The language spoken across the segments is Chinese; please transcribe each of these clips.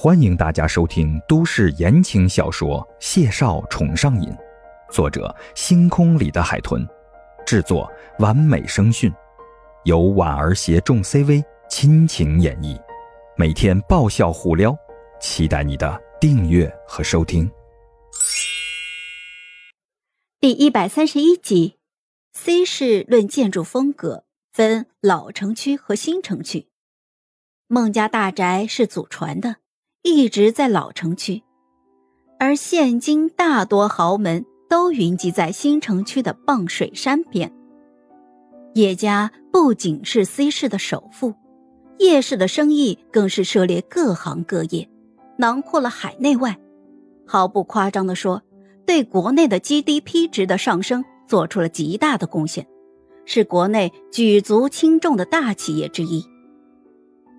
欢迎大家收听都市言情小说《谢少宠上瘾》，作者：星空里的海豚，制作：完美声讯，由婉儿携众 CV 亲情演绎，每天爆笑互撩，期待你的订阅和收听。第一百三十一集，C 市论建筑风格分老城区和新城区，孟家大宅是祖传的。一直在老城区，而现今大多豪门都云集在新城区的傍水山边。叶家不仅是 C 市的首富，叶氏的生意更是涉猎各行各业，囊括了海内外。毫不夸张地说，对国内的 GDP 值的上升做出了极大的贡献，是国内举足轻重的大企业之一。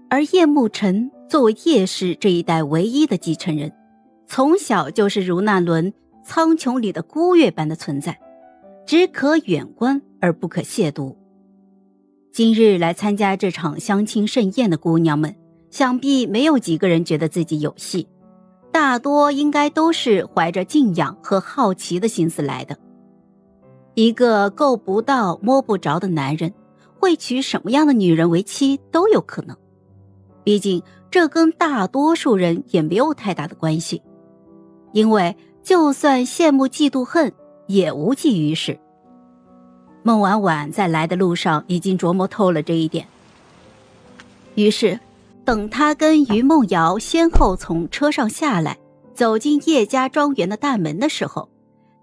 而叶慕辰。作为叶氏这一代唯一的继承人，从小就是如那轮苍穹里的孤月般的存在，只可远观而不可亵渎。今日来参加这场相亲盛宴的姑娘们，想必没有几个人觉得自己有戏，大多应该都是怀着敬仰和好奇的心思来的。一个够不到、摸不着的男人，会娶什么样的女人为妻都有可能，毕竟。这跟大多数人也没有太大的关系，因为就算羡慕、嫉妒、恨，也无济于事。孟婉婉在来的路上已经琢磨透了这一点。于是，等他跟于梦瑶先后从车上下来，走进叶家庄园的大门的时候，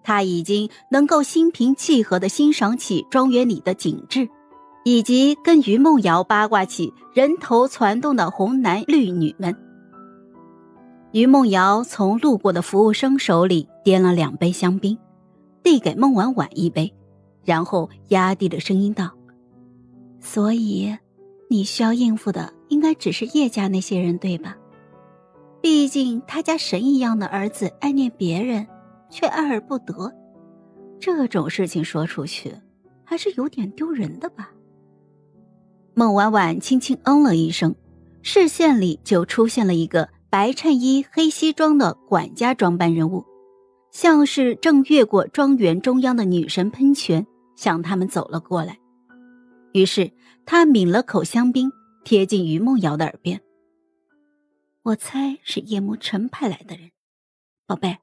他已经能够心平气和地欣赏起庄园里的景致。以及跟于梦瑶八卦起人头攒动的红男绿女们。于梦瑶从路过的服务生手里掂了两杯香槟，递给孟婉婉一杯，然后压低了声音道：“所以，你需要应付的应该只是叶家那些人，对吧？毕竟他家神一样的儿子爱念别人，却爱而不得，这种事情说出去，还是有点丢人的吧。”孟婉婉轻轻嗯了一声，视线里就出现了一个白衬衣、黑西装的管家装扮人物，像是正越过庄园中央的女神喷泉向他们走了过来。于是他抿了口香槟，贴近于梦瑶的耳边：“我猜是叶慕辰派来的人，宝贝，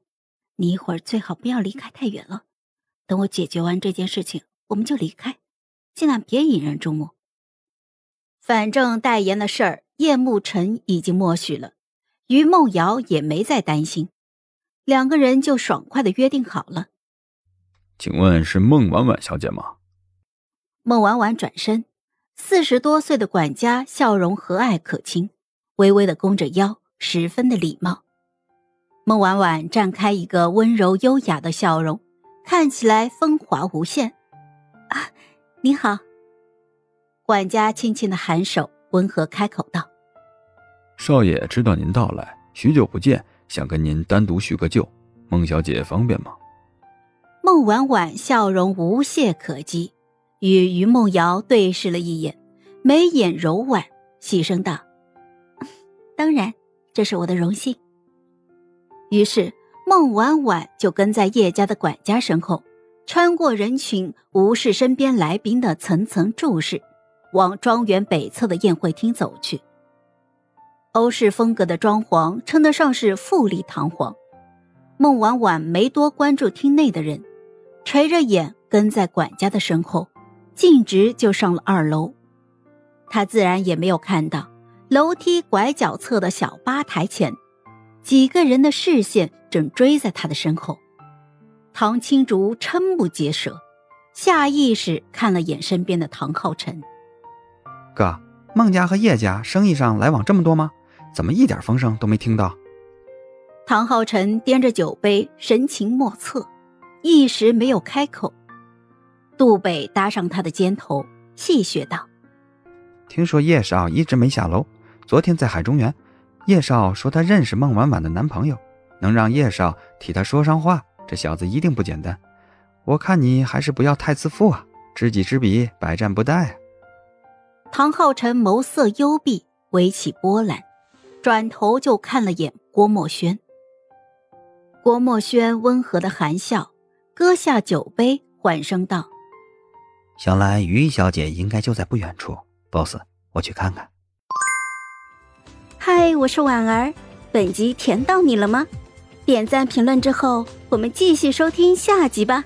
你一会儿最好不要离开太远了。等我解决完这件事情，我们就离开，尽量别引人注目。”反正代言的事儿，叶慕辰已经默许了，于梦瑶也没再担心，两个人就爽快的约定好了。请问是孟婉婉小姐吗？孟婉婉转身，四十多岁的管家笑容和蔼可亲，微微的弓着腰，十分的礼貌。孟婉婉绽开一个温柔优雅的笑容，看起来风华无限。啊，你好。管家轻轻的颔首，温和开口道：“少爷知道您到来，许久不见，想跟您单独叙个旧。孟小姐方便吗？”孟婉婉笑容无懈可击，与于梦瑶对视了一眼，眉眼柔婉，细声道：“当然，这是我的荣幸。”于是孟婉婉就跟在叶家的管家身后，穿过人群，无视身边来宾的层层注视。往庄园北侧的宴会厅走去。欧式风格的装潢称得上是富丽堂皇。孟婉婉没多关注厅内的人，垂着眼跟在管家的身后，径直就上了二楼。她自然也没有看到楼梯拐角侧的小吧台前，几个人的视线正追在她的身后。唐青竹瞠目结舌，下意识看了眼身边的唐浩辰。哥，孟家和叶家生意上来往这么多吗？怎么一点风声都没听到？唐浩辰掂着酒杯，神情莫测，一时没有开口。杜北搭上他的肩头，戏谑道：“听说叶少一直没下楼，昨天在海中园，叶少说他认识孟婉婉的男朋友，能让叶少替他说上话，这小子一定不简单。我看你还是不要太自负啊，知己知彼，百战不殆啊。”唐浩辰眸色幽闭，微起波澜，转头就看了眼郭墨轩。郭墨轩温和的含笑，搁下酒杯，缓声道：“想来于小姐应该就在不远处。boss，我去看看。”嗨，我是婉儿。本集甜到你了吗？点赞评论之后，我们继续收听下集吧。